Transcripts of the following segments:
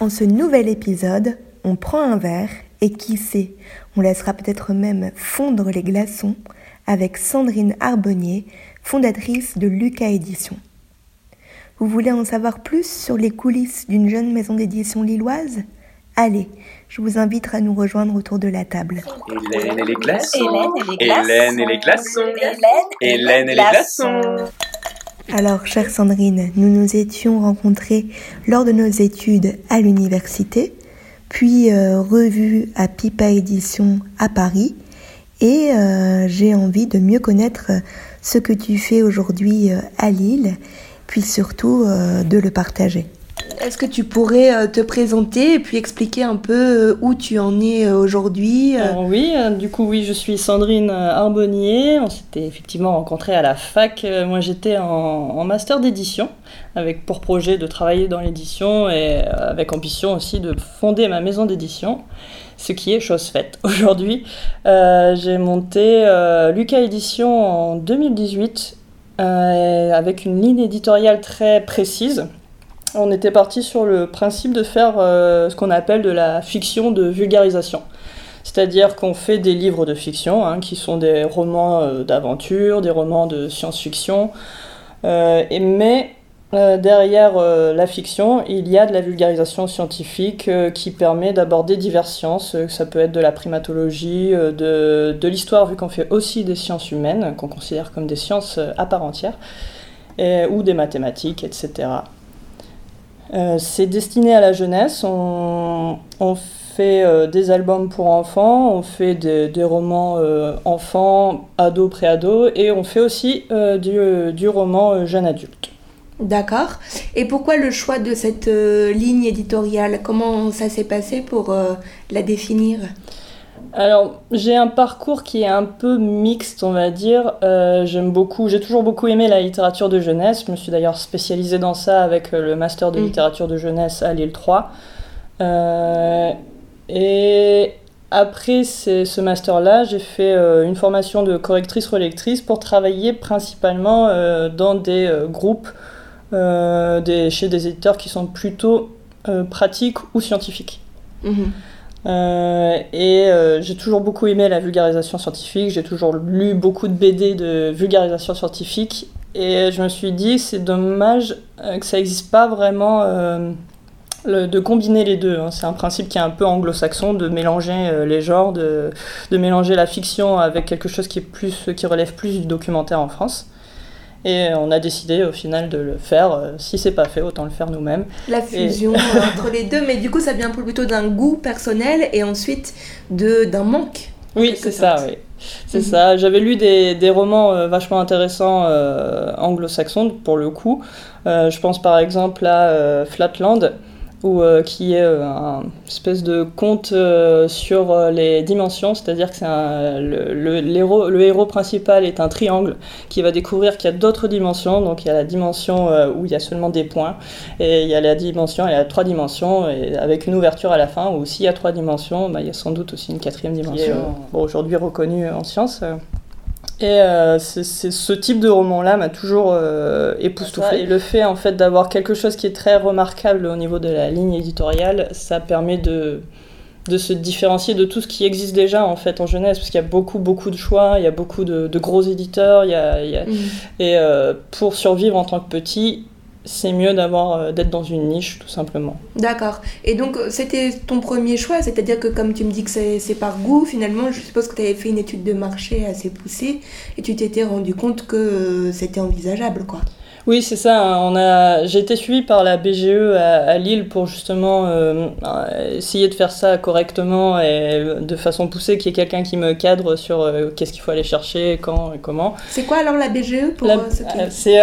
En ce nouvel épisode, on prend un verre et qui sait, on laissera peut-être même fondre les glaçons avec Sandrine Arbonnier, fondatrice de Lucas Édition. Vous voulez en savoir plus sur les coulisses d'une jeune maison d'édition lilloise? Allez, je vous invite à nous rejoindre autour de la table. Hélène et les glaçons. Hélène et les glaçons. Hélène et les glaçons. Hélène et les glaçons. Alors, chère Sandrine, nous nous étions rencontrés lors de nos études à l'université, puis euh, à Pipa Édition à Paris, et euh, j'ai envie de mieux connaître ce que tu fais aujourd'hui euh, à Lille, puis surtout euh, de le partager. Est-ce que tu pourrais euh, te présenter et puis expliquer un peu euh, où tu en es euh, aujourd'hui oui, du coup oui, je suis Sandrine Arbonnier. On s'était effectivement rencontrés à la fac. Moi j'étais en, master d'édition, avec pour projet de travailler dans l'édition et avec ambition aussi de fonder ma maison d'édition, ce qui est chose faite aujourd'hui. J'ai monté euh, Lucas Édition en 2018 euh, avec une ligne éditoriale très précise. On était parti sur le principe de faire euh, ce qu'on appelle de la fiction de vulgarisation. C'est-à-dire qu'on fait des livres de fiction, hein, qui sont des romans euh, d'aventure, des romans de science-fiction, euh, mais derrière la fiction, il y a de la vulgarisation scientifique qui permet d'aborder diverses sciences. Ça peut être de la primatologie, de, l'histoire, vu qu'on fait aussi des sciences humaines, qu'on considère comme des sciences à part entière, ou des mathématiques, etc. Euh, c'est destiné à la jeunesse. On, fait euh, des albums pour enfants, on fait des, romans euh, enfants, ados, pré-ados, et on fait aussi du, du roman jeune adulte. D'accord. Et pourquoi le choix de cette ligne éditoriale? Comment ça s'est passé pour la définir? Alors, j'ai un parcours qui est un peu mixte, on va dire. Euh, j'aime beaucoup, j'ai toujours beaucoup aimé la littérature de jeunesse. Je me suis d'ailleurs spécialisée dans ça avec euh, le master de Mm. littérature de jeunesse à Lille 3. Euh, et après ce master-là, j'ai fait euh, une formation de correctrice-relectrice pour travailler principalement dans des groupes des, chez des éditeurs qui sont plutôt pratiques ou scientifiques. Mhm. Euh, et euh, j'ai toujours beaucoup aimé la vulgarisation scientifique, j'ai toujours lu beaucoup de BD de vulgarisation scientifique, et je me suis dit c'est dommage euh, que ça n'existe pas vraiment de combiner les deux. hein. C'est un principe qui est un peu anglo-saxon de mélanger les genres, de, de mélanger la fiction avec quelque chose qui, est plus, qui relève plus du documentaire en France. Et on a décidé au final de le faire. Euh, Si c'est pas fait, autant le faire nous-mêmes. La fusion entre les deux, mais du coup ça vient plutôt d'un goût personnel et ensuite d'un manque. Oui, c'est ça, oui. C'est ça. J'avais lu des, des romans euh, vachement intéressants euh, anglo-saxons, pour le coup. Euh, je pense par exemple à Flatland, où, euh, qui est euh, un espèce de conte euh, sur euh, les dimensions, c'est-à-dire que c'est le, le- l'héros, le héros principal est un triangle qui va découvrir qu'il y a d'autres dimensions. Donc il y a la dimension où il y a seulement des points, et il y a la dimension, il y a trois dimensions, et avec une ouverture à la fin, où s'il y a trois dimensions, bah, il y a sans doute aussi une quatrième dimension, bon, aujourd'hui reconnue en science. Et euh, c'est c'est- ce type de roman-là m'a toujours euh, époustouflé. Et le fait en fait d'avoir quelque chose qui est très remarquable au niveau de la ligne éditoriale, ça permet de de se différencier de tout ce qui existe déjà en fait en jeunesse parce qu'il y a beaucoup beaucoup de choix, il y a beaucoup de, de gros éditeurs, il y a, il y a- Mhm. et euh, pour survivre en tant que petit, c'est mieux d'avoir euh, d'être dans une niche tout simplement. D'accord. Et donc euh, c'était ton premier choix, c'est-à-dire que comme tu me dis que c'est par goût, finalement je suppose que tu avais fait une étude de marché assez poussée et tu t'étais rendu compte que euh, c'était envisageable quoi. Oui, c'est ça. hein. On a, j'ai été suivie par la BGE à, à Lille pour justement euh, essayer de faire ça correctement et de façon poussée, qu'il y ait quelqu'un qui me cadre sur euh, qu'est-ce qu'il faut aller chercher, quand et comment. C'est quoi alors la BGE pour La- c'est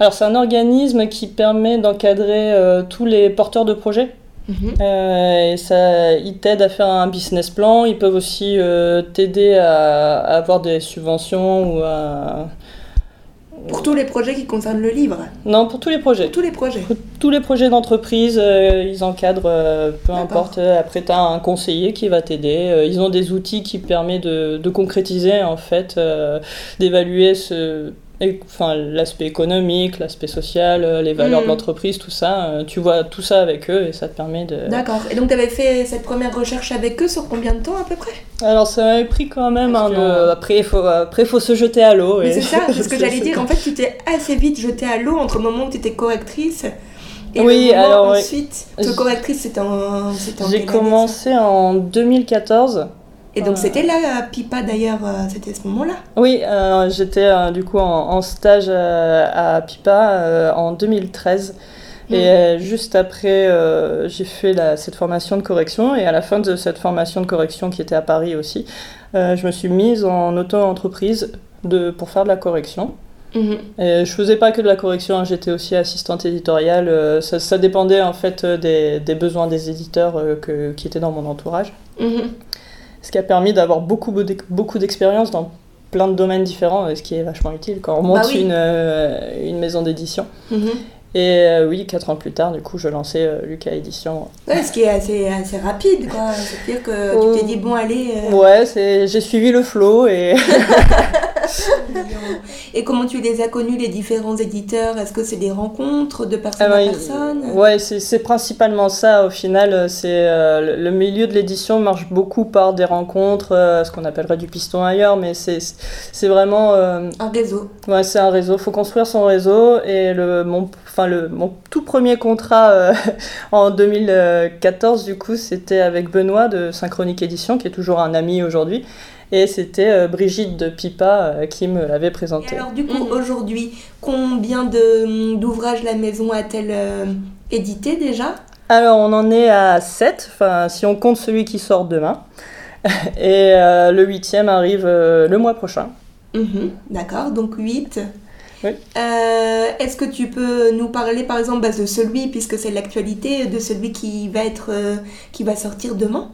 alors c'est un organisme qui permet d'encadrer euh, tous les porteurs de projets. Mhm. Euh, et ça, ils t'aident à faire un business plan. Ils peuvent aussi euh, t'aider à, à avoir des subventions ou à Pour tous les projets qui concernent le livre. non pour tous les projets. Pour tous les projets. Pour tous les projets d'entreprise, ils encadrent, peu importe. Après, tu as un conseiller qui va t'aider. Ils ont des outils qui permettent de, de concrétiser, en fait, d'évaluer ce, enfin, l'aspect économique, l'aspect social, euh, les valeurs de Mm. l'entreprise, tout ça. euh, tu vois tout ça avec eux et ça te permet de. D'accord. Et donc, tu avais fait cette première recherche avec eux sur combien de temps à peu près? Alors ça m'avait pris quand même que- peu. Après, il faut, après, faut se jeter à l'eau. Et- c'est ça, c'est ce que j'allais dire. En fait, tu t'es assez vite jetée à l'eau entre le moment où tu étais correctrice et Oui, le alors, ensuite. Parce que correctrice, c'était en. J'ai commencé en 2014. Et donc, Euh. c'était là, Pipa d'ailleurs, euh, c'était à ce moment-là. Oui, euh, j'étais euh, du coup en, en stage euh, à Pipa en 2013. Et Mm. juste après, j'ai fait la- cette formation de correction. Et à la fin de cette formation de correction, qui était à Paris aussi, je me suis mise en auto-entreprise pour faire de la correction. Mhm. Et je faisais pas que de la correction, hein, j'étais aussi assistante éditoriale. ça, ça dépendait en fait des, des besoins des éditeurs que- qui étaient dans mon entourage. Mhm. Ce qui a permis d'avoir beaucoup, beaucoup d'expérience dans plein de domaines différents, euh, ce qui est vachement utile quand on monte Bah oui. une, euh, une maison d'édition. Mhm. Et euh, oui, quatre ans plus tard, du coup, je lançais euh, Lucas Édition. Ouais, ce qui est assez, assez rapide, quoi. C'est-à-dire que Oh. tu t'es dit, bon, allez. euh, Ouais, c'est, j'ai suivi le flow et Et comment tu les as connus, les différents éditeurs? Est-ce que c'est des rencontres de personne Ah à personne? Ouais, c'est, c'est principalement ça au final. C'est, le, milieu de l'édition marche beaucoup par des rencontres, ce qu'on appellerait du piston ailleurs, mais c'est, c'est vraiment. Un réseau. Ouais, c'est un réseau, faut construire son réseau. Et le, mon, enfin, le, mon tout premier contrat euh, en 2014, du coup, c'était avec Benoît de Synchronique Édition, qui est toujours un ami aujourd'hui. Et c'était euh, Brigitte de Pipa euh, qui me l'avait Et présenté. alors, du coup, Mhm. aujourd'hui, combien de, d'ouvrages la maison a-t-elle édité déjà? Alors, on en est à 7, enfin, si on compte celui qui sort demain. Et le huitième arrive le mois prochain. Mhm, D'accord, donc 8. Oui. Est-ce que tu peux nous parler par exemple bah, de celui, puisque c'est l'actualité, de celui qui va, être, euh, qui va sortir demain?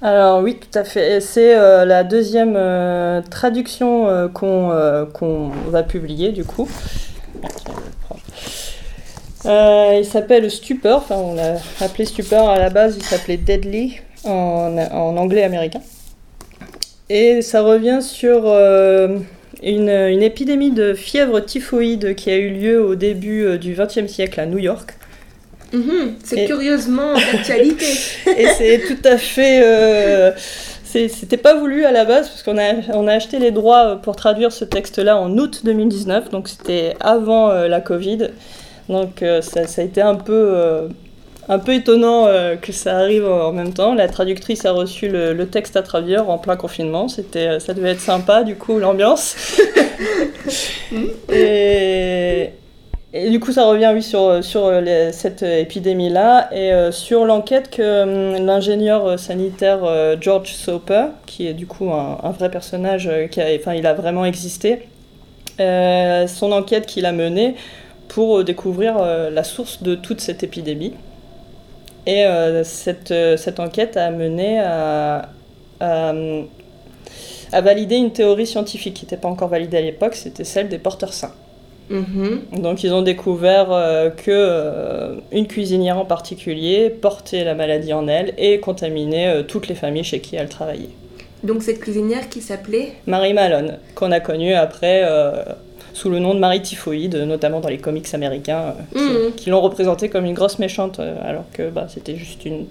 Alors oui, tout à fait. C'est euh, la deuxième euh, traduction euh, qu'on euh, qu'on va publier du coup. Euh, il s'appelle Stupor, enfin on l'a appelé Stupor à la base, il s'appelait Deadly en, en anglais américain. Et ça revient sur euh, une, une épidémie de fièvre typhoïde qui a eu lieu au début euh, du XXe siècle à New York. Mhm, C'est Et- curieusement d'actualité. Et c'est tout à fait. euh, C'était pas voulu à la base parce qu'on a, on a acheté les droits pour traduire ce texte-là en août 2019, donc c'était avant euh, la Covid. Donc euh, ça, ça a été un peu, euh, un peu étonnant euh, que ça arrive en même temps. La traductrice a reçu le, le texte à traduire en plein confinement. C'était, euh, ça devait être sympa du coup l'ambiance. et, et du coup, ça revient, oui, sur, sur les- cette épidémie-là et euh, sur l'enquête que hum, l'ingénieur sanitaire George Soper, qui est du coup un, un vrai personnage, qui a, enfin, il a vraiment existé, son enquête qu'il a menée pour découvrir la source de toute cette épidémie. Et euh, cette, euh, cette enquête a mené à, à, à valider une théorie scientifique qui n'était pas encore validée à l'époque, c'était celle des porteurs sains. Mhm. Donc ils ont découvert euh, que euh, une cuisinière en particulier portait la maladie en elle et contaminait euh, toutes les familles chez qui elle travaillait. Donc cette cuisinière qui s'appelait Marie Malone, qu'on a connue après sous le nom de Marie Typhoïde, notamment dans les comics américains, euh, qui, Mhm. qui l'ont représentée comme une grosse méchante, euh, alors que bah, c'était juste une,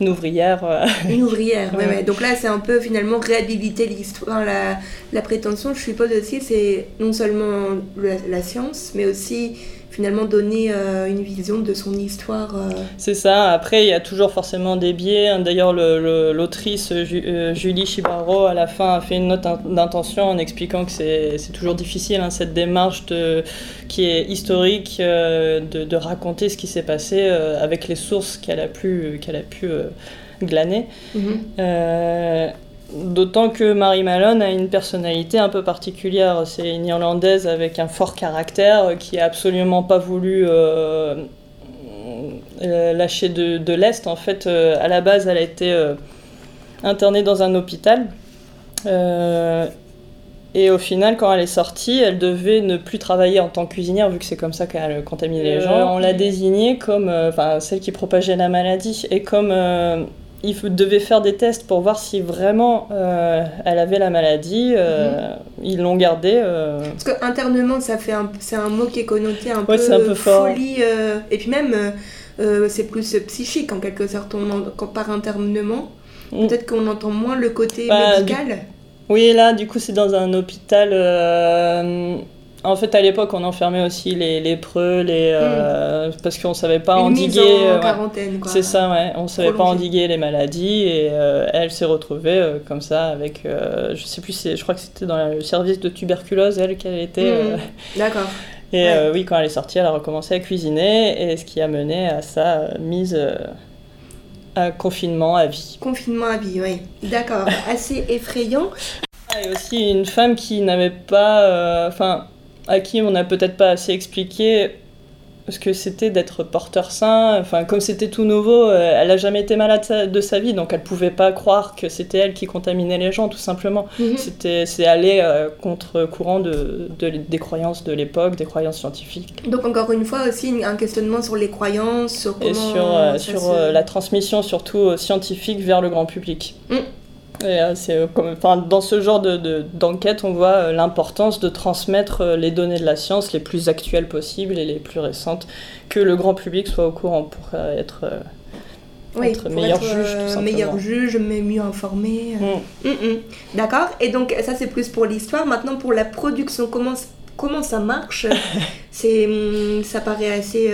une ouvrière. euh. une ouvrière. ouais, Ouais. Donc là, c'est un peu finalement réhabiliter l'histoire. La, la prétention, je suppose aussi, c'est non seulement la, la science, mais aussi finalement donner euh, une vision de son histoire. euh. C'est ça. Après, il y a toujours forcément des biais. hein. D'ailleurs, le- le- l'autrice Ju- euh, Julie Chibaro, à la fin, a fait une note in- d'intention en expliquant que c'est toujours difficile, hein, cette démarche de, qui est historique, de, de raconter ce qui s'est passé avec les sources qu'elle a pu, qu'elle a pu glaner. Mhm. Euh, D'autant que Marie Malone a une personnalité un peu particulière. C'est une Irlandaise avec un fort caractère euh, qui a absolument pas voulu euh, euh, lâcher de, de l'Est. En fait, euh, à la base, elle a été euh, internée dans un hôpital. Et au final, quand elle est sortie, elle devait ne plus travailler en tant que cuisinière, vu que c'est comme ça qu'elle contamine les gens. On l'a désignée comme celle qui propageait la maladie. Et comme il devait faire des tests pour voir si vraiment euh, elle avait la maladie. Euh, mhm. Ils l'ont gardée. Euh. Parce que internement, ça fait c'est un mot qui est connoté un peu, un peu folie. et puis même, c'est plus psychique en quelque sorte. On par internement, mm. peut-être qu'on entend moins le côté bah, médical. Oui, là, du coup, c'est dans un hôpital en fait, à l'époque, on enfermait aussi les lépreux, les, euh, hmm. parce qu'on savait pas endiguer. en quarantaine, quoi. C'est ça, ouais. On savait pas endiguer les maladies et euh, elle s'est retrouvée euh, comme ça avec, je sais plus, je crois que c'était dans le service de tuberculose, elle, qu'elle était. Hmm. D'accord. Et oui, quand elle est sortie, elle a recommencé à cuisiner et ce qui a mené à sa mise à confinement à vie. Confinement à vie, oui. D'accord. Assez effrayant. Et aussi une femme qui n'avait pas, enfin à qui on n'a peut-être pas assez expliqué ce que c'était d'être porteur sain. Enfin, comme c'était tout nouveau, euh, elle n'a jamais été malade de sa vie, donc elle pouvait pas croire que c'était elle qui contaminait les gens, tout simplement. Mhm. C'était, c'est aller euh, contre courant de, des croyances de l'époque, des croyances scientifiques. Donc encore une fois aussi un questionnement sur les croyances, sur comment et sur, euh, sur la transmission surtout scientifique vers le grand public. Mm. Euh, c'est euh, enfin, dans ce genre de, d'enquête, on voit euh, l'importance de transmettre les données de la science les plus actuelles possibles et les plus récentes, que le grand public soit au courant pour être, être meilleur juge. Tout meilleur juge, mais mieux informé. Mm. Mm, mm. D'accord Et donc, ça, c'est plus pour l'histoire. Maintenant, pour la production, comment, comment ça marche? C'est, Ça paraît assez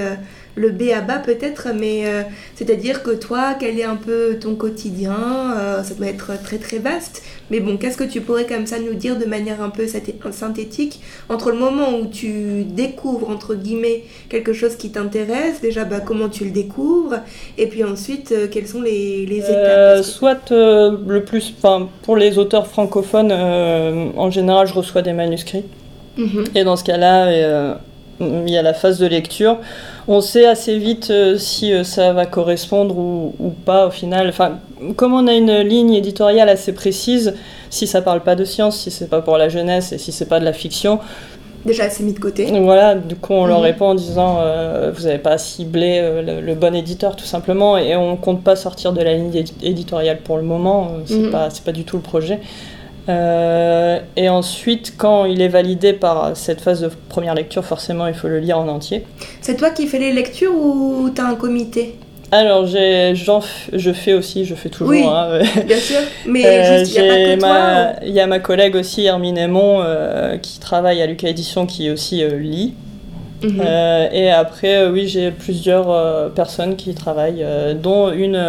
le B à bas peut-être, mais euh, c'est-à-dire que toi, quel est un peu ton quotidien euh, Ça doit être très très vaste. Mais bon, qu'est-ce que tu pourrais comme ça nous dire de manière un peu synthétique entre le moment où tu découvres, entre guillemets, quelque chose qui t'intéresse, déjà bah, comment tu le découvres, et puis ensuite, euh, quelles sont les, étapes? Soit le plus, pour les auteurs francophones, en général, je reçois des manuscrits. Mhm. Et dans ce cas-là, il y a la phase de lecture. On sait assez vite euh, si euh, ça va correspondre ou, pas au final. Enfin, comme on a une ligne éditoriale assez précise, si ça parle pas de science, si c'est pas pour la jeunesse et si c'est pas de la fiction, déjà c'est mis de côté. Voilà, du coup on leur mhm. répond en disant euh, vous n'avez pas ciblé le, bon éditeur tout simplement et on compte pas sortir de la ligne éditoriale pour le moment, c'est mhm. pas c'est pas du tout le projet. Euh, et ensuite, quand il est validé par cette phase de première lecture, forcément, il faut le lire en entier. C'est toi qui fais les lectures ou tu as un comité? Alors, je fais aussi, je fais toujours. Oui, hein, bien sûr, mais euh, il n'y a pas que toi. Il y a ma collègue aussi, Hermine Aymon, euh, qui travaille à Lucas Édition, qui aussi lit. Mhm. Euh, et après, euh, oui, j'ai plusieurs euh, personnes qui travaillent, dont une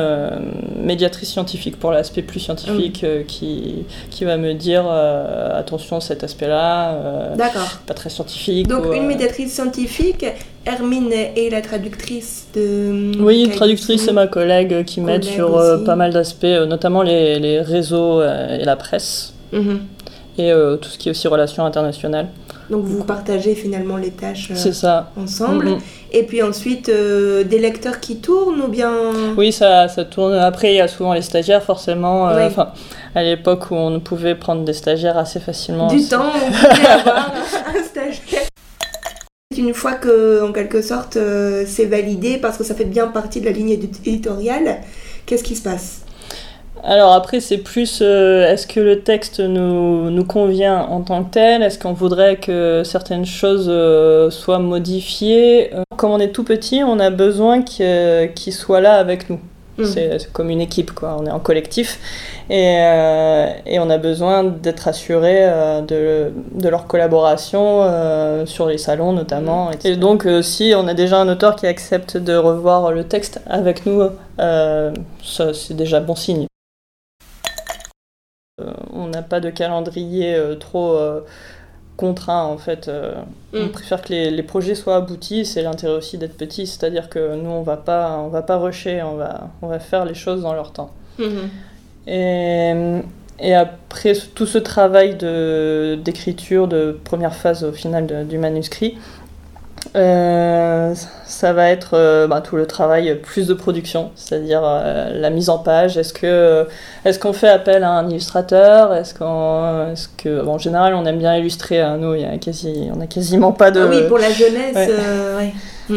médiatrice scientifique pour l'aspect plus scientifique ah qui, qui va me dire attention, cet aspect-là, pas très scientifique. Donc, une médiatrice scientifique, Hermine est la traductrice de. Oui, traductrice, c'est ma collègue qui m'aide sur pas mal d'aspects, notamment les, les, réseaux et la presse. Mhm. Et tout ce qui est aussi relations internationales. Donc vous partagez finalement les tâches euh, ça. ensemble. Et puis ensuite, euh, des lecteurs qui tournent ou bien... Oui, ça, ça tourne. Après, il y a souvent les stagiaires, forcément. Euh, à l'époque où on pouvait prendre des stagiaires assez facilement. Du temps, on pouvait avoir un stagiaire. Une fois que, en quelque sorte, c'est validé, parce que ça fait bien partie de la ligne éditoriale, qu'est-ce qui se passe? Alors après, c'est plus euh, est-ce que le texte nous, nous, convient en tant que tel? Est-ce qu'on voudrait que certaines choses euh, soient modifiées? Euh, Comme on est tout petit, on a besoin qu'il soit là avec nous. Mm. C'est comme une équipe, quoi. on est en collectif et, et on a besoin d'être assuré de, de, leur collaboration sur les salons notamment. Et donc si on a déjà un auteur qui accepte de revoir le texte avec nous, c'est déjà bon signe. Euh, on n'a pas de calendrier euh, trop euh, contraint en fait. On mm. préfère que les, projets soient aboutis, c'est l'intérêt aussi d'être petit, c'est-à-dire que nous on va pas on va pas rusher, on va, on va faire les choses dans leur temps. Mm-hmm. Et, après tout ce travail d'écriture, de, première phase au final du manuscrit, euh, ça va être euh, bah, tout le travail plus de production, c'est-à-dire euh, la mise en page. Est-ce que est-ce qu'on fait appel à un illustrateur? Est-ce qu'on est-ce que en général on aime bien illustrer. Hein, nous, il y a quasi, on a quasiment pas de. Ah oui, pour la jeunesse.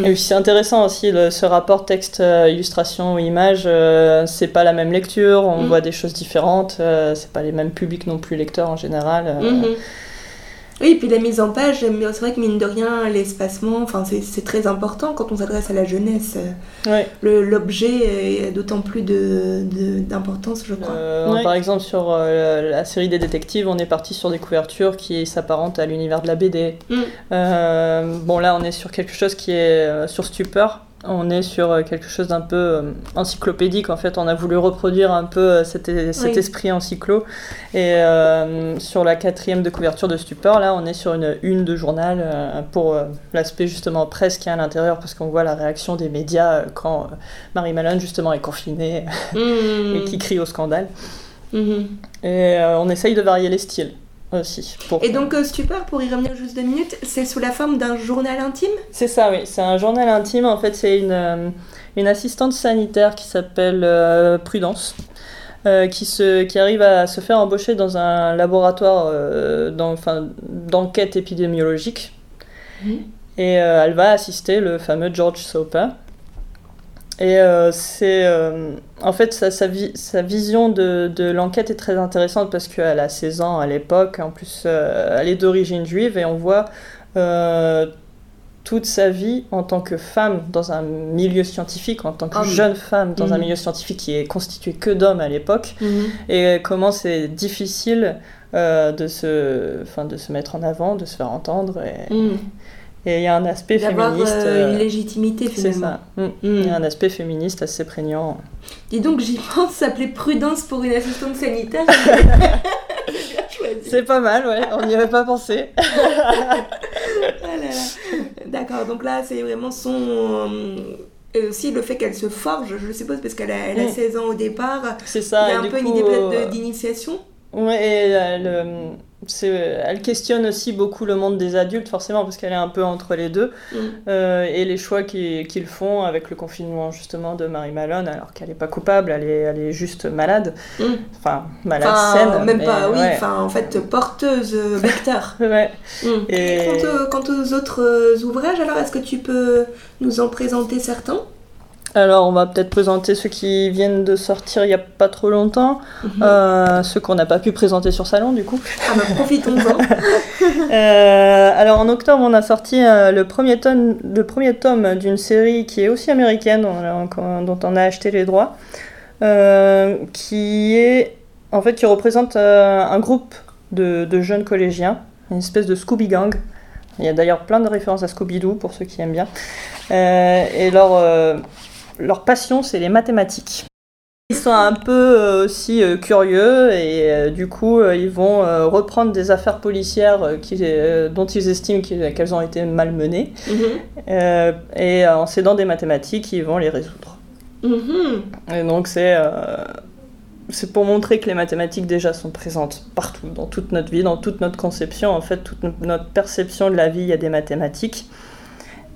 Et c'est intéressant aussi ce rapport texte, illustration ou image. c'est pas la même lecture, on Mm. voit des choses différentes. c'est pas les mêmes publics non plus lecteurs en général. euh. Oui, et puis la mise en page, c'est vrai que mine de rien, l'espacement, enfin, c'est très important quand on s'adresse à la jeunesse. Ouais. Le- L'objet a d'autant plus de- de- d'importance, je crois. Euh, Ouais. Par exemple, sur euh, la série des détectives, on est parti sur des couvertures qui s'apparentent à l'univers de la BD. Mm. Euh, bon, là, on est sur quelque chose qui est euh, sur Stupeur. On est sur euh, quelque chose d'un peu euh, encyclopédique. En fait, on a voulu reproduire un peu euh, cet, cet Oui. esprit encyclo. Et euh, sur la quatrième de couverture de Stupeur, là, on est sur une une de journal euh, pour euh, l'aspect justement presse qui est à l'intérieur, parce qu'on voit la réaction des médias quand Marie Malone justement est confinée Mhm. et qui crie au scandale. Mhm. Et on essaye de varier les styles aussi. Pour... Et donc, euh, Stupeur, pour y revenir juste deux minutes, c'est sous la forme d'un journal intime C'est ça, oui. C'est un journal intime. En fait, c'est une, euh, une assistante sanitaire qui s'appelle euh, Prudence. euh, qui, se, qui arrive à se faire embaucher dans un laboratoire d'enquête épidémiologique. Mhm. Et elle va assister le fameux George Soper. Et euh, c'est. euh, en fait, sa, sa, vi- sa vision de, de l'enquête est très intéressante parce qu'elle a 16 ans à l'époque. En plus, euh, elle est d'origine juive et on voit toute sa vie en tant que femme dans un milieu scientifique, en tant que Homme. jeune femme dans un Mhm. milieu scientifique qui est constitué que d'hommes à l'époque et comment c'est difficile de, se, enfin, de se mettre en avant, de se faire entendre. Et et il y a un aspect D'avoir féministe. euh, une euh, légitimité, c'est finalement. ça. Mm. Mhm. Il y a un aspect féministe assez prégnant. Dis donc, j'y pense, s'appeler Prudence pour une assistante sanitaire. C'est pas mal, ouais, on n'y avait pas pensé. Ah. D'accord, donc là, c'est vraiment son. euh, Et aussi le fait qu'elle se forge, je suppose, parce qu'elle a, elle a Mm. 16 ans au départ. C'est ça. Il y a et un peu une idée euh, d'initiation. Ouais, et elle, euh, c'est- elle questionne aussi beaucoup le monde des adultes, forcément, parce qu'elle est un peu entre les deux. Mm. Euh, et les choix qu'ils font avec le confinement, justement, de Marie Malone, alors qu'elle n'est pas coupable, elle est, elle est juste malade. Mm. Enfin, malade Enfin, saine. même mais pas, oui, ouais. enfin, en fait, porteuse, euh, vecteur. Ouais. Mm. Et- Quant, aux- quant aux autres euh, ouvrages, alors, est-ce que tu peux nous en présenter certains? Alors, on va peut-être présenter ceux qui viennent de sortir il n'y a pas trop longtemps, Mhm. euh, ceux qu'on n'a pas pu présenter sur Salon, du coup. Ah bah, profitons-en. Euh, alors en octobre, on a sorti euh, le, premier tome, le premier tome d'une série qui est aussi américaine, on dont on a acheté les droits, qui est en fait qui représente un groupe de, de jeunes collégiens, une espèce de Scooby Gang. Il y a d'ailleurs plein de références à Scooby-Doo pour ceux qui aiment bien. Et leur, leur passion, c'est les mathématiques. Ils sont un peu euh, aussi euh, curieux et euh, du coup ils vont reprendre des affaires policières qui- dont ils estiment qu'elles ont été malmenées Mhm. et en s'aidant des mathématiques ils vont les résoudre. Mhm. Et donc c'est c'est pour montrer que les mathématiques déjà sont présentes partout, dans toute notre vie, dans toute notre conception, en fait toute no- notre perception de la vie il y a des mathématiques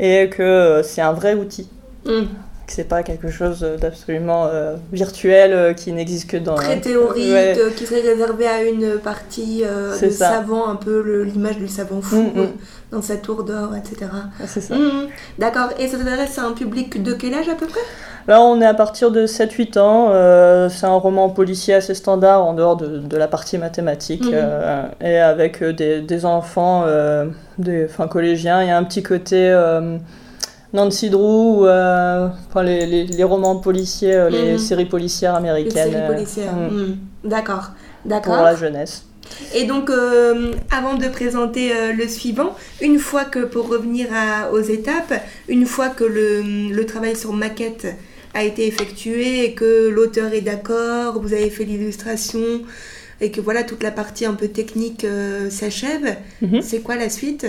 et que c'est un vrai outil Mhm. Que c'est pas quelque chose d'absolument euh, virtuel euh, qui n'existe que dans Très théorique, Ouais. euh, qui serait réservé à une partie euh, C'est de ça. savant, un peu l'image du savant fou Mm, mm. dans sa tour d'or, etc. c'est ça. Mhm. D'accord, et ça s'adresse à un public de quel âge à peu près? Là, on est à partir de 7-8 ans. euh, c'est un roman policier assez standard en dehors de, de la partie mathématique. Et avec des, des enfants, des, enfin, collégiens. Il y a un petit côté Nancy Drew, euh, enfin, les, les- les romans policiers, euh, les Mhm. séries policières Les américaines. séries euh, policières. Mhm. D'accord, pour d'accord. la jeunesse. Et donc, euh, avant de présenter euh, le suivant, une fois que, pour revenir à- aux étapes, une fois que le, le travail sur maquette a été effectué et que l'auteur est d'accord, vous avez fait l'illustration et que voilà, toute la partie un peu technique euh, s'achève, Mhm. c'est quoi la suite?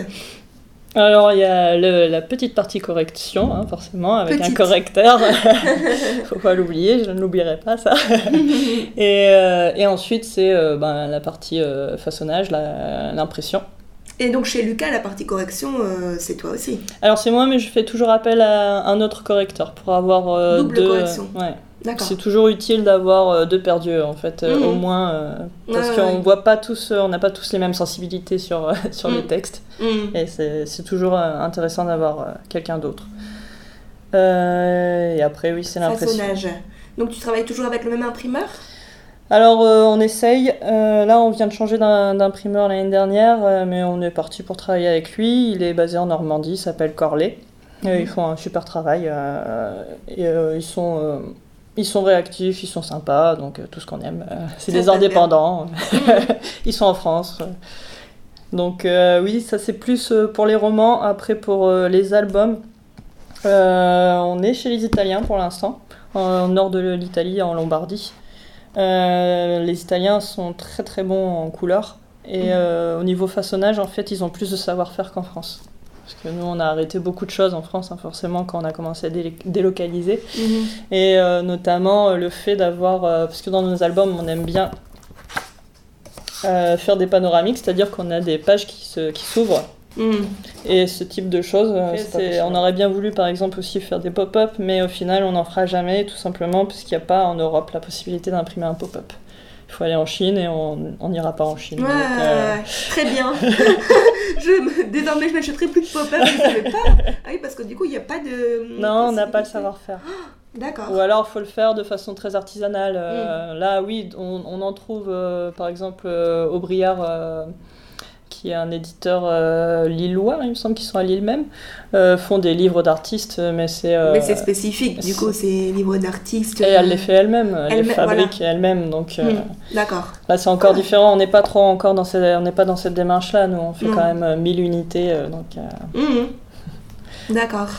Alors, il y a le- la petite partie correction, hein, forcément, avec un correcteur. Faut pas l'oublier, je ne l'oublierai pas, ça. et, euh, et ensuite, c'est euh, ben, la partie euh, façonnage, l'impression. Et donc, chez Lucas, la partie correction, c'est toi aussi. Alors, c'est moi, mais je fais toujours appel à un autre correcteur pour avoir Double deux. correction. Ouais. C'est toujours utile d'avoir euh, deux paires d'yeux, en fait, euh, Mhm. au moins, euh, parce Ouais, qu'on ouais. voit pas tous, on n'a pas tous les mêmes sensibilités sur, sur les Mhm. textes. Mhm. Et c'est toujours intéressant d'avoir quelqu'un d'autre. Euh, et après, oui, c'est l'impression. Donc tu travailles toujours avec le même imprimeur? Alors, euh, on essaye. Euh, là, on vient de changer d'imprimeur l'année dernière, euh, mais on est parti pour travailler avec lui. Il est basé en Normandie, il s'appelle Corley. Ils font un super travail. et ils sont. Ils sont réactifs, ils sont sympas, donc euh, tout ce qu'on aime. euh, c'est des indépendants. ils sont en France. Donc euh, oui, ça c'est plus euh, pour les romans. Après pour euh, les albums, on est chez les Italiens pour l'instant, en nord de l'Italie, en Lombardie. Les Italiens sont très très bons en couleur et euh, au niveau façonnage, en fait, ils ont plus de savoir-faire qu'en France. Parce que nous, on a arrêté beaucoup de choses en France, hein, forcément, quand on a commencé à délo- délocaliser. Et euh, notamment euh, le fait d'avoir. euh, parce que dans nos albums, on aime bien euh, faire des panoramiques, c'est-à-dire qu'on a des pages qui s'ouvrent. Mhm. Et ce type de choses, on aurait bien voulu par exemple aussi faire des pop-up, mais au final on n'en fera jamais, tout simplement parce qu'il n'y a pas en Europe la possibilité d'imprimer un pop-up. Il faut aller en Chine et on n'ira pas en Chine. Ouais, Donc, euh, très bien. je me- Désormais, je n'achèterai plus de pop-up, je ne savais pas. Ah oui, parce que du coup, il n'y a pas de. Non, on n'a pas le savoir-faire. D'accord. Ou alors, il faut le faire de façon très artisanale. Euh, Mm. Là, oui, on, on en trouve, euh, par exemple, Aubriard, euh, qui est un éditeur euh, lillois, il me semble qu'ils sont à Lille même, euh, font des livres d'artistes, mais c'est... euh, Mais c'est spécifique, du coup, c'est livre d'artiste. et elle les fait elle-même, elle les fabrique elle-même. Donc euh, Hmm, D'accord. là, c'est encore différent. On n'est pas trop encore dans cette, on n'est pas dans cette démarche-là. Nous, on fait Non. quand même euh, 1000 unités. donc, Mhm. D'accord.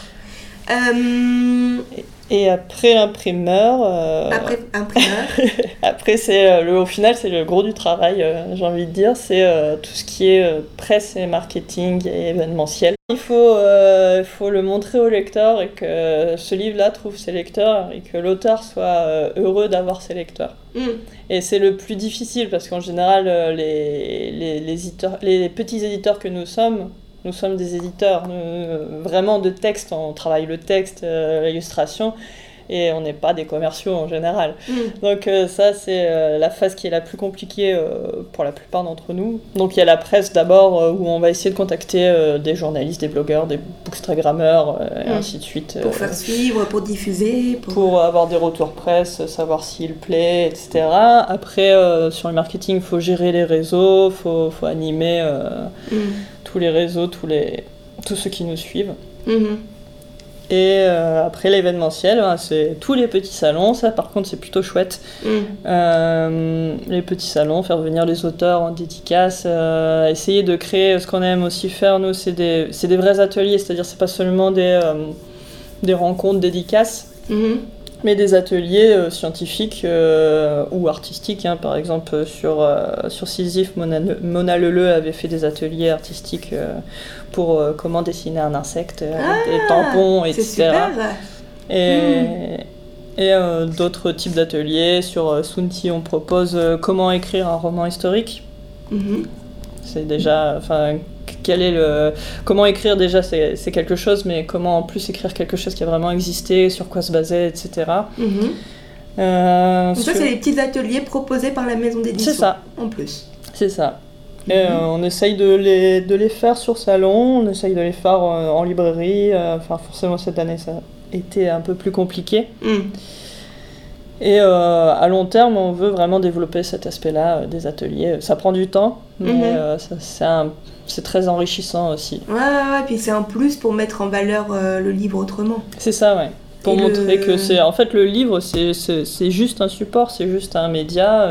Et après l'imprimeur, euh, après, imprimeur. Après, c'est euh, le, au final, c'est le gros du travail, euh, j'ai envie de dire. C'est euh, tout ce qui est presse et marketing et événementiel. Il faut, faut le montrer au lecteur et que ce livre-là trouve ses lecteurs et que l'auteur soit heureux d'avoir ses lecteurs. Mhm. Et c'est le plus difficile parce qu'en général, les, les, les éditeurs, les petits éditeurs que nous sommes, nous sommes des éditeurs nous, vraiment de texte. On travaille le texte, euh, l'illustration, et on n'est pas des commerciaux en général. Mhm. Donc euh, ça, c'est euh, la phase qui est la plus compliquée euh, pour la plupart d'entre nous. Donc il y a la presse d'abord, euh, où on va essayer de contacter euh, des journalistes, des blogueurs, des bookstagrammeurs, euh, et Mm. ainsi de suite. Pour euh, faire suivre, pour diffuser. Pour... pour avoir des retours presse, savoir s'il plaît, etc. Après, euh, sur le marketing, il faut gérer les réseaux, il faut, faut animer euh, Mhm. Tous les réseaux, tous, les, tous ceux qui nous suivent. Mhm. Et euh, après, l'événementiel, hein, c'est tous les petits salons. Ça, par contre, c'est plutôt chouette. Mhm. Euh, les petits salons, faire venir les auteurs en dédicace, euh, essayer de créer ce qu'on aime aussi faire, nous, c'est des, c'est des vrais ateliers, c'est-à-dire c'est pas seulement des, des rencontres dédicaces, Mhm. Mais des ateliers euh, scientifiques euh, ou artistiques. hein. Par exemple, euh, sur, euh, sur Sisyphe, Mona, Mona Leleu avait fait des ateliers artistiques pour comment dessiner un insecte, des tampons, C'est etc. super. Et, et euh, d'autres types d'ateliers. Sur Sunti, on propose comment écrire un roman historique. Mhm. C'est déjà. Enfin, quel est le. Comment écrire déjà, c'est c'est quelque chose, mais comment en plus écrire quelque chose qui a vraiment existé, sur quoi se baser, etc. Mhm. Euh, Donc ça, sur- c'est les petits ateliers proposés par la maison d'édition. C'est ça. En plus. C'est ça. Et Mhm. euh, on essaye de les, de les faire sur salon, on essaye de les faire euh, en librairie. euh, Enfin, forcément, cette année, ça a été un peu plus compliqué. Mhm. Et euh, à long terme, on veut vraiment développer cet aspect-là euh, des ateliers. Ça prend du temps, mais Mhm. euh, c'est un- très enrichissant aussi. Ouais, ouais, ouais, puis c'est en plus pour mettre en valeur le livre autrement. C'est ça, ouais. Pour Et le- montrer que c'est. En fait, le livre, c'est- juste un support, c'est juste un média,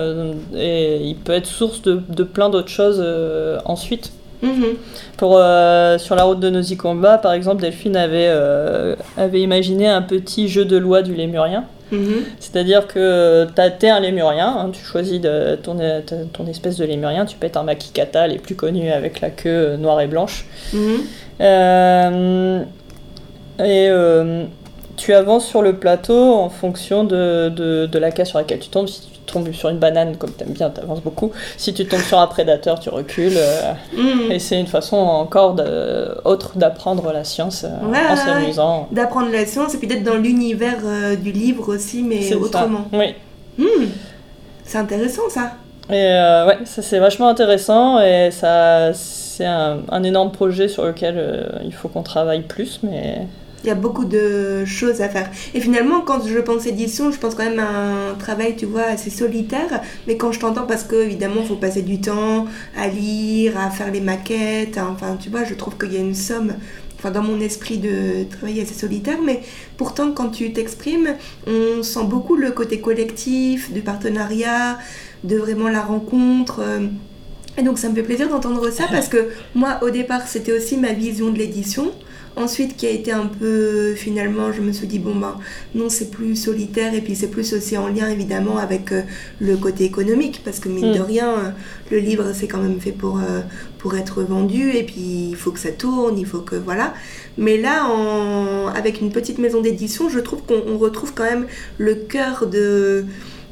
et il peut être source de, de plein d'autres choses ensuite. Mhm. Pour, euh, sur la route de Nosy Combat, par exemple, Delphine avait, euh, avait imaginé un petit jeu de loi du lémurien. Mhm. C'est-à-dire que t'es un lémurien, hein, tu choisis de, ton, espèce de lémurien, tu peux être un makikata, les plus connus avec la queue euh, noire et blanche. Mhm. Euh, et euh, tu avances sur le plateau en fonction de, de, de la case sur laquelle tu tombes. Si tu tombes sur une banane, comme t'aimes bien, t'avances beaucoup. Si tu tombes sur un prédateur, tu recules. euh, Mhm. et c'est une façon encore de- autre d'apprendre la science euh, Ouais, en s'amusant. D'apprendre la science et puis d'être dans l'univers euh, du livre aussi, mais ça. autrement. Oui. Mhm. C'est intéressant ça. Et ouais, ça c'est vachement intéressant et ça c'est un, un énorme projet sur lequel il faut qu'on travaille plus, mais il y a beaucoup de choses à faire. Et finalement, quand je pense édition, je pense quand même à un travail, tu vois, assez solitaire. Mais quand je t'entends, parce que évidemment, faut passer du temps à lire, à faire les maquettes. Enfin, tu vois, je trouve qu'il y a une somme enfin dans mon esprit de travail assez solitaire, mais pourtant quand tu t'exprimes, on sent beaucoup le côté collectif, du partenariat, de vraiment la rencontre. Euh, et donc ça me fait plaisir d'entendre ça parce que moi au départ c'était aussi ma vision de l'édition. Ensuite qui a été un peu finalement je me suis dit bon ben non c'est plus solitaire et puis c'est plus aussi en lien évidemment avec euh, le côté économique parce que mine de mm. rien euh, le livre c'est quand même fait pour, euh, pour être vendu et puis il faut que ça tourne, il faut que voilà. Mais là en, avec une petite maison d'édition je trouve qu'on retrouve quand même le cœur de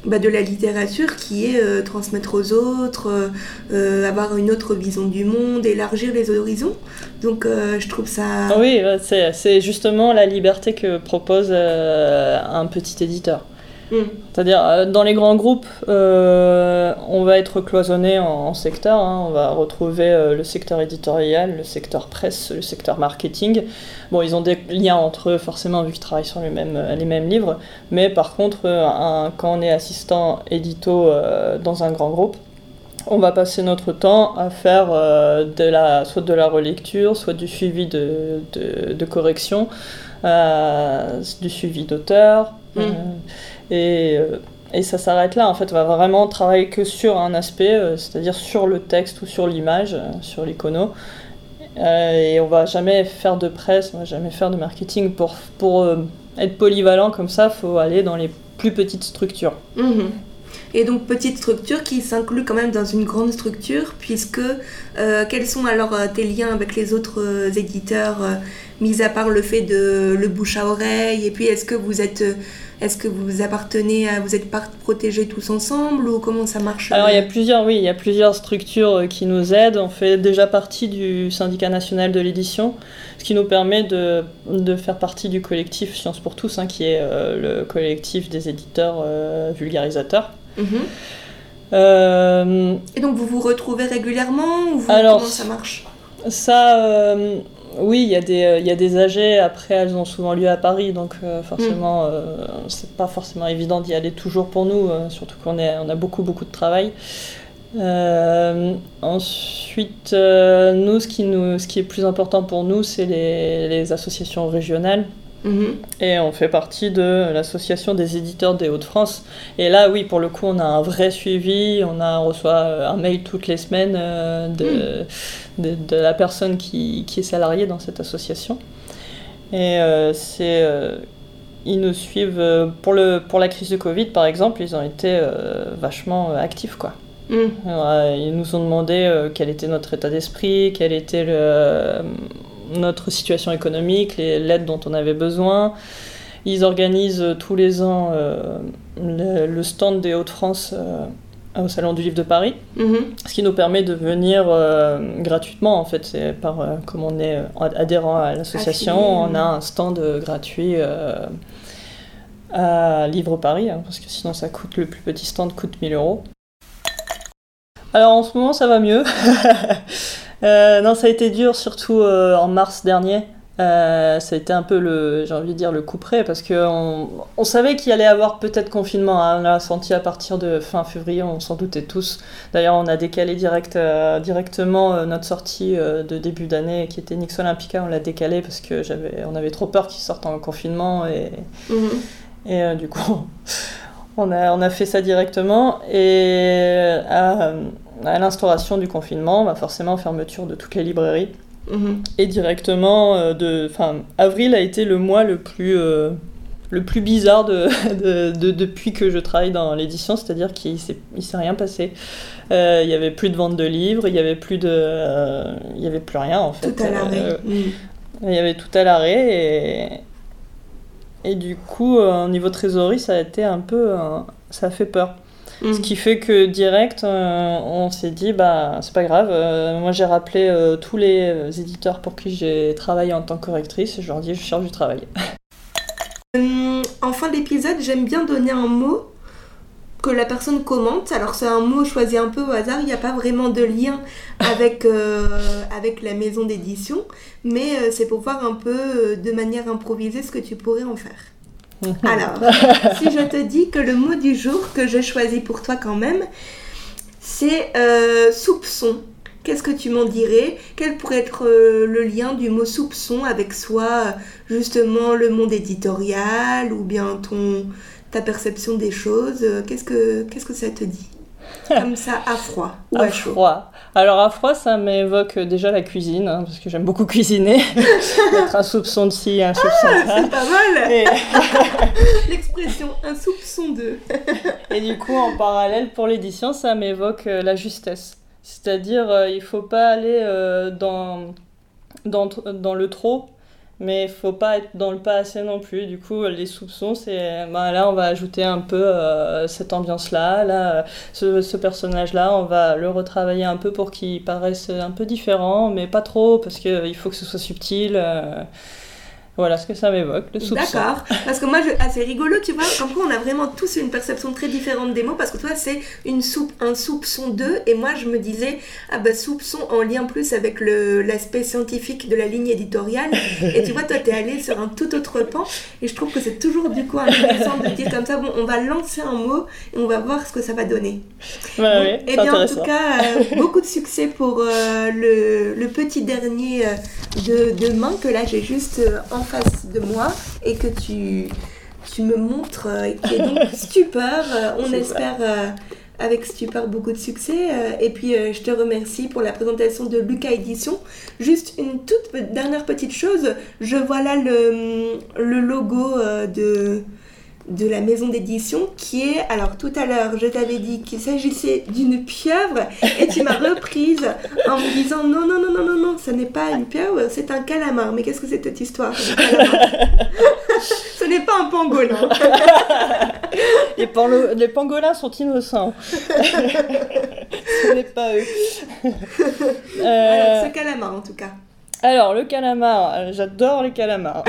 bah, de la littérature qui est euh, transmettre aux autres, euh, euh, avoir une autre vision du monde, élargir les horizons. Donc je trouve ça... Ah oui, c'est justement la liberté que propose un petit éditeur. Mm. C'est-à-dire, euh, dans les grands groupes, euh, on va être cloisonné en, secteurs. Hein. On va retrouver euh, le secteur éditorial, le secteur presse, le secteur marketing. Bon, ils ont des liens entre eux, forcément, vu qu'ils travaillent sur les mêmes, les mêmes livres. Mais par contre, quand on est assistant édito dans un grand groupe, on va passer notre temps à faire de la, soit de la relecture, soit du suivi de, de, correction, du suivi d'auteur. Mm. Et, euh, et ça s'arrête là. En fait, on va vraiment travailler que sur un aspect, euh, c'est-à-dire sur le texte ou sur l'image, euh, sur l'icono. et on va jamais faire de presse, on va jamais faire de marketing. Pour, pour être polyvalent comme ça, faut aller dans les plus petites structures. Mhm. Et donc petite structure qui s'inclut quand même dans une grande structure, puisque quels sont alors tes liens avec les autres éditeurs, mis à part le fait de le bouche à oreille, et puis est-ce que vous êtes est-ce que vous appartenez à, vous êtes protégés tous ensemble ou comment ça marche? Alors il y a plusieurs, oui, il y a plusieurs structures euh, qui nous aident. On fait déjà partie du syndicat national de l'édition, ce qui nous permet de, de, faire partie du collectif Science pour tous, hein, qui est euh, le collectif des éditeurs euh, vulgarisateurs. Mhm. Et donc vous vous retrouvez régulièrement ou comment ça marche? Ça, oui, il y, a des, euh, il y a des AG, après elles ont souvent lieu à Paris, donc euh, forcément, mm. euh, c'est pas forcément évident d'y aller toujours pour nous, surtout qu'on on a beaucoup, beaucoup de travail. ensuite, nous ce, qui nous, ce qui est plus important pour nous, c'est les, les associations régionales. Mhm. Et on fait partie de l'association des éditeurs des Hauts-de-France. Et là, oui, pour le coup, on a un vrai suivi. On, a, reçoit un mail toutes les semaines euh, mhm. de, de, la personne qui, qui, est salariée dans cette association. Et euh, c'est. Euh, ils nous suivent. Pour, le, pour la crise de Covid, par exemple, ils ont été vachement actifs, quoi. Mhm. ils nous ont demandé quel était notre état d'esprit, quel était le notre situation économique, l'aide dont on avait besoin. Ils organisent euh, tous les ans euh, le, stand des Hauts-de-France euh, au Salon du Livre de Paris, mhm. ce qui nous permet de venir gratuitement en fait. C'est par comme on est adhérent à l'association, on a un stand gratuit à Livre Paris, hein, parce que sinon ça coûte le plus petit stand coûte 1000 euros. Alors en ce moment ça va mieux. Euh, non, ça a été dur, surtout euh, en mars dernier. Euh, ça a été un peu le, j'ai envie de dire, le coup près, parce qu'on on savait qu'il allait y avoir peut-être confinement. Hein. On l'a senti à partir de fin février, on s'en doutait tous. D'ailleurs, on a décalé direct, directement notre sortie de début d'année, qui était Nix Olympica, on l'a décalé parce que j'avais, on avait trop peur qu'il sorte en confinement. Et, mhm. et du coup, on a, on a fait ça directement. Et à l'instauration du confinement, bah forcément fermeture de toutes les librairies. Mhm. Et directement, euh, de, avril a été le mois le plus, euh, le plus bizarre de, de, depuis que je travaille dans l'édition, c'est-à-dire qu'il ne s'est rien passé. Euh, il n'y avait plus de vente de livres, il n'y avait, plus de, il y avait plus rien en fait. Tout à l'arrêt. Mhm. Il y avait tout à l'arrêt et, et du coup, au niveau trésorerie, ça a été un peu. ça a fait peur. Ce mm. qui fait que direct, euh, on s'est dit, bah, c'est pas grave. Euh, moi, j'ai rappelé euh, tous les éditeurs pour qui j'ai travaillé en tant que correctrice et je leur dis, je cherche du travail. en fin d'épisode, j'aime bien donner un mot que la personne commente. Alors c'est un mot choisi un peu au hasard, il n'y a pas vraiment de lien avec, avec la maison d'édition, mais c'est pour voir un peu de manière improvisée ce que tu pourrais en faire. Alors, si je te dis que le mot du jour que j'ai choisi pour toi quand même, c'est soupçon. Qu'est-ce que tu m'en dirais? Quel pourrait être le lien du mot soupçon avec soit justement le monde éditorial ou bien ton, ta perception des choses? Euh, qu'est-ce que, qu'est-ce que ça te dit? Comme ça, à froid ou à, chaud froid. Alors à froid, ça m'évoque déjà la cuisine, hein, parce que j'aime beaucoup cuisiner. Mettre un soupçon de ci, un soupçon de ça. C'est pas mal L'expression un soupçon de. Et du coup, en parallèle, pour l'édition, ça m'évoque euh, la justesse. C'est-à-dire, euh, il faut pas aller dans, dans, dans le trop mais il faut pas être dans le pas assez non plus. Du coup, les soupçons, c'est ben là, on va ajouter un peu euh, cette ambiance-là, là, ce, ce personnage-là, on va le retravailler un peu pour qu'il paraisse un peu différent, mais pas trop, parce qu'il faut que ce soit subtil. Euh, voilà ce que ça m'évoque, le soupçon. D'accord. Parce que moi, je... ah, c'est rigolo, tu vois. En quoi on a vraiment tous une perception très différente des mots. Parce que toi, c'est une soupe, un soupçon d'eux. Et moi, je me disais, ah bah, soupçon en lien plus avec l'aspect scientifique de la ligne éditoriale. et tu vois, toi, t'es allé sur un tout autre pan. Et je trouve que c'est toujours du coup intéressant de dire comme ça, bon, on va lancer un mot et on va voir ce que ça va donner. Ouais, oui, et eh bien, en tout cas, euh, beaucoup de succès pour euh, le, le, petit dernier euh, de, de main que là, j'ai juste en face de moi et que tu, tu me montres, euh, qui est donc stupeur. Euh, on espère euh, avec stupeur beaucoup de succès. et puis je te remercie pour la présentation de Lucas Édition. Juste une toute dernière petite chose, je vois là le, le logo de de la maison d'édition qui est, alors tout à l'heure je t'avais dit qu'il s'agissait d'une pieuvre et tu m'as reprise en me disant non, non, non, non, non, non, ce n'est pas une pieuvre, c'est un calamar. Mais qu'est-ce que c'est cette histoire Ce n'est pas un pangolin. les, les pangolins sont innocents. ce n'est pas eux. Alors, ce calamar en tout cas. Alors, le calamar, euh, j'adore les calamars.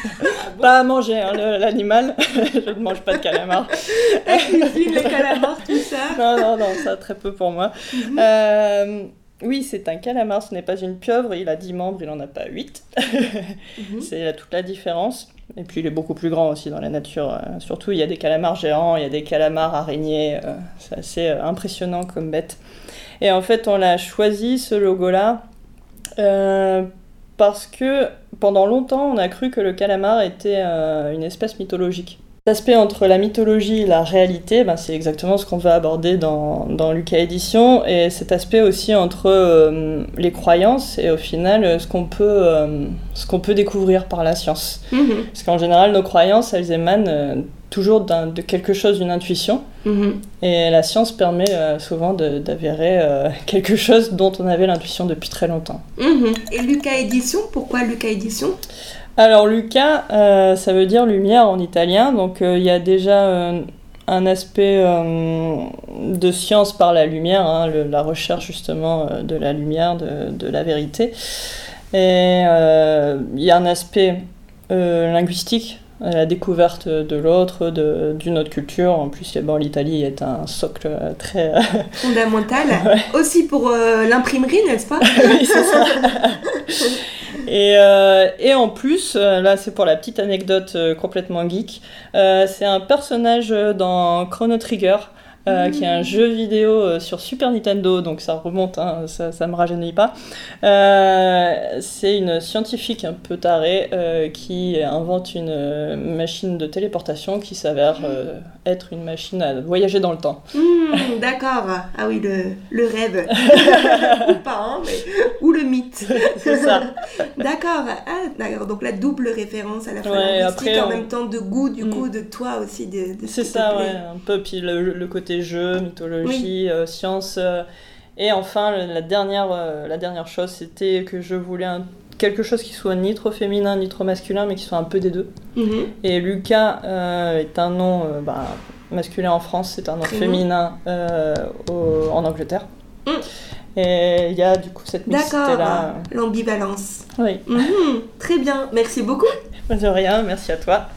pas à manger, hein, l'animal. je ne mange pas de calamar. cuisine, les calamars, tout ça. Non, non, non, ça très peu pour moi. Mhm. Euh, oui, c'est un calamar, ce n'est pas une pieuvre. Il a 10 membres, il n'en a pas 8. Mhm. C'est toute la différence. Et puis il est beaucoup plus grand aussi dans la nature. Euh, surtout, il y a des calamars géants, il y a des calamars araignées. c'est assez impressionnant comme bête. Et en fait, on l'a choisi, ce logo-là, euh, parce que pendant longtemps, on a cru que le calamar était euh, une espèce mythologique. L'aspect entre la mythologie et la réalité, ben, c'est exactement ce qu'on va aborder dans, dans Lucas Édition, et cet aspect aussi entre euh, les croyances et au final ce qu'on peut, ce qu'on peut découvrir par la science. Mhm. Parce qu'en général, nos croyances, elles émanent toujours de quelque chose, d'une intuition. Mhm. Et la science permet euh, souvent d'avérer euh, quelque chose dont on avait l'intuition depuis très longtemps. Mhm. Et Lucas Édition, pourquoi Lucas Édition? Alors Lucas, euh, ça veut dire lumière en italien, donc il y a déjà un aspect de science par la lumière, hein, la recherche justement de la lumière, de, de la vérité. Et il y a un aspect linguistique la découverte de l'autre, d'une autre culture. En plus, bon, l'Italie est un socle très... Fondamental. Aussi pour euh, l'imprimerie, n'est-ce pas? Oui, c'est ça. Et, euh, et, en plus, euh, là c'est pour la petite anecdote complètement geek, c'est un personnage dans Chrono Trigger. Euh, qui est un jeu vidéo euh, sur Super Nintendo, donc ça remonte, hein, ça, ne me rajeunit pas. Euh, c'est une scientifique un peu tarée qui invente une machine de téléportation qui s'avère être une machine à voyager dans le temps. Hmm, d'accord, ah oui, le, le rêve. ou pas, hein, mais... ou le mythe. c'est ça. d'accord, ah, donc la double référence à la fois ouais, après, en même temps de goût, du hmm. coup, de toi aussi. De, de c'est ça, ouais, un peu, puis le, le côté jeux, mythologie, euh, science. Euh, et enfin, la dernière, euh, la dernière chose, c'était que je voulais quelque chose qui soit ni trop féminin ni trop masculin, mais qui soit un peu des deux. Mhm. Et Lucas est un nom bah, masculin en France, c'est un nom féminin en Angleterre. Mm. Et il y a du coup cette mixité-là. L'ambivalence. Oui. Mhm. Très bien, merci beaucoup. De rien, merci à toi.